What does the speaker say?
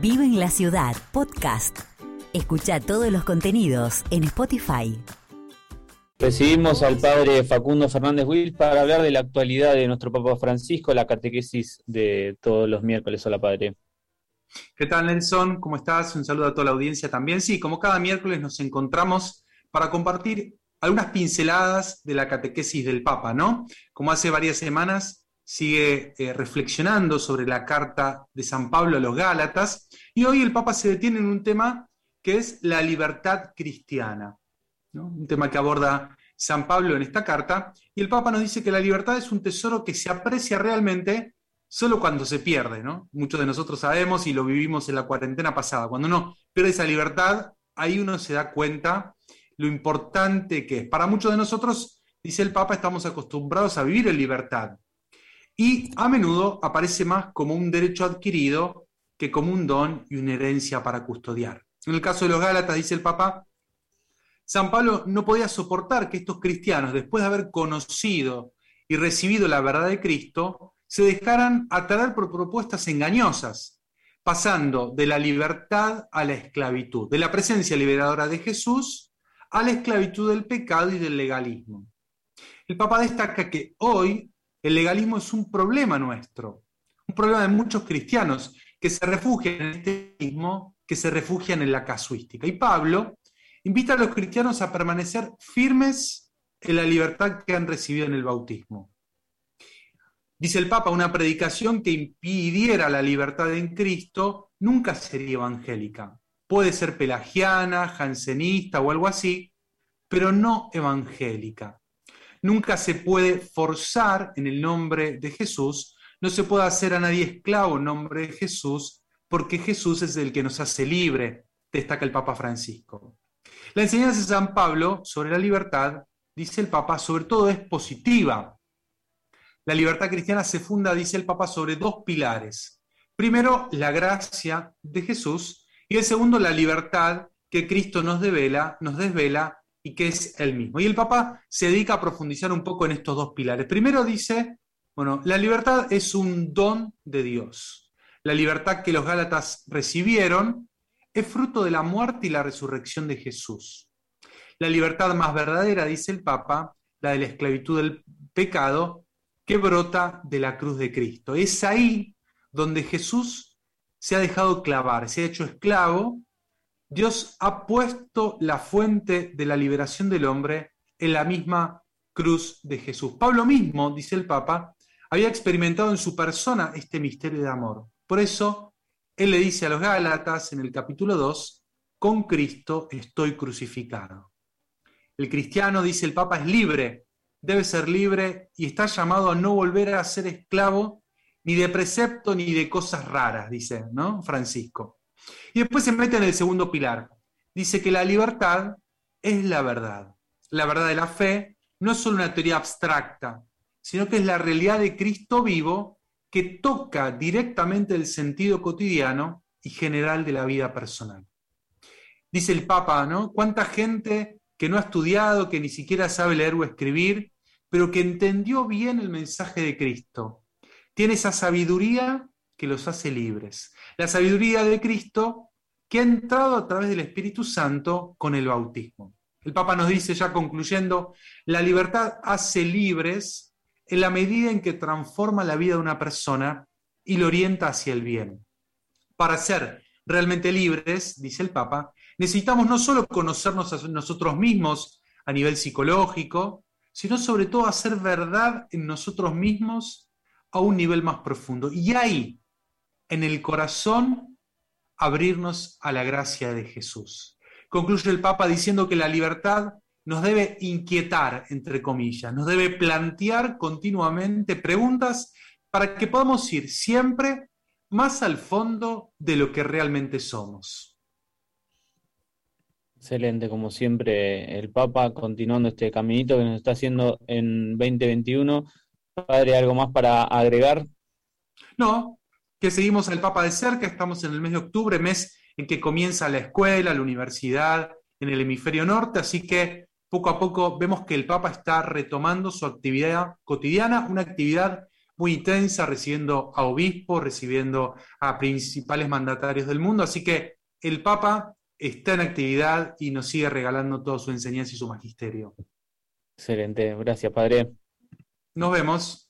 Vive en la Ciudad, podcast. Escucha todos los contenidos en Spotify. Recibimos al padre Facundo Fernández Will para hablar de la actualidad de nuestro Papa Francisco, la catequesis de todos los miércoles. Hola, padre. ¿Qué tal, Nelson? ¿Cómo estás? Un saludo a toda la audiencia también. Sí, como cada miércoles nos encontramos para compartir algunas pinceladas de la catequesis del Papa, ¿no? Como hace varias semanas sigue eh, reflexionando sobre la carta de San Pablo a los Gálatas y hoy el Papa se detiene en un tema que es la libertad cristiana, un tema que aborda San Pablo en esta carta y el Papa nos dice que la libertad es un tesoro que se aprecia realmente solo cuando se pierde. Muchos de nosotros sabemos y lo vivimos en la cuarentena pasada, cuando uno pierde esa libertad, ahí uno se da cuenta lo importante que es. Para muchos de nosotros, dice el Papa, estamos acostumbrados a vivir en libertad, y a menudo aparece más como un derecho adquirido que como un don y una herencia para custodiar. En el caso de los Gálatas, dice el Papa, San Pablo no podía soportar que estos cristianos, después de haber conocido y recibido la verdad de Cristo, se dejaran atraer por propuestas engañosas, pasando de la libertad a la esclavitud, de la presencia liberadora de Jesús a la esclavitud del pecado y del legalismo. El Papa destaca que hoy el legalismo es un problema nuestro, un problema de muchos cristianos que se refugian en este mismo, que se refugian en la casuística. Y Pablo invita a los cristianos a permanecer firmes en la libertad que han recibido en el bautismo. Dice el Papa, una predicación que impidiera la libertad en Cristo nunca sería evangélica. Puede ser pelagiana, jansenista o algo así, pero no evangélica. Nunca se puede forzar en el nombre de Jesús, no se puede hacer a nadie esclavo en nombre de Jesús, porque Jesús es el que nos hace libre, destaca el Papa Francisco. La enseñanza de San Pablo sobre la libertad, dice el Papa, sobre todo es positiva. La libertad cristiana se funda, dice el Papa, sobre dos pilares. Primero, la gracia de Jesús y el segundo, la libertad que Cristo nos devela, nos desvela y que es el mismo. Y el Papa se dedica a profundizar un poco en estos dos pilares. Primero dice, bueno, la libertad es un don de Dios. La libertad que los Gálatas recibieron es fruto de la muerte y la resurrección de Jesús. La libertad más verdadera, dice el Papa, la de la esclavitud del pecado, que brota de la cruz de Cristo. Es ahí donde Jesús se ha dejado clavar, se ha hecho esclavo Dios ha puesto la fuente de la liberación del hombre en la misma cruz de Jesús. Pablo mismo, dice el Papa, había experimentado en su persona este misterio de amor. Por eso, él le dice a los Gálatas en el capítulo 2, con Cristo estoy crucificado. El cristiano, dice el Papa, es libre, debe ser libre y está llamado a no volver a ser esclavo ni de precepto ni de cosas raras, dice ¿no? Francisco. Y después se mete en el segundo pilar. Dice que la libertad es la verdad. La verdad de la fe no es solo una teoría abstracta, sino que es la realidad de Cristo vivo que toca directamente el sentido cotidiano y general de la vida personal. Dice el Papa, ¿no? ¿Cuánta gente que no ha estudiado, que ni siquiera sabe leer o escribir, pero que entendió bien el mensaje de Cristo? Tiene esa sabiduría que los hace libres. La sabiduría de Cristo que ha entrado a través del Espíritu Santo con el bautismo. El Papa nos dice ya concluyendo, la libertad hace libres en la medida en que transforma la vida de una persona y lo orienta hacia el bien. Para ser realmente libres, dice el Papa, necesitamos no solo conocernos a nosotros mismos a nivel psicológico, sino sobre todo hacer verdad en nosotros mismos a un nivel más profundo. Y ahí, en el corazón abrirnos a la gracia de Jesús. Concluye el Papa diciendo que la libertad nos debe inquietar, entre comillas, nos debe plantear continuamente preguntas para que podamos ir siempre más al fondo de lo que realmente somos. Excelente, como siempre, el Papa continuando este caminito que nos está haciendo en 2021. Padre, ¿algo más para agregar? No, seguimos al Papa de cerca, estamos en el mes de octubre, mes en que comienza la escuela, la universidad en el hemisferio norte, así que poco a poco vemos que el Papa está retomando su actividad cotidiana, una actividad muy intensa, recibiendo a obispos, recibiendo a principales mandatarios del mundo, así que el Papa está en actividad y nos sigue regalando toda su enseñanza y su magisterio. Excelente, gracias Padre. Nos vemos.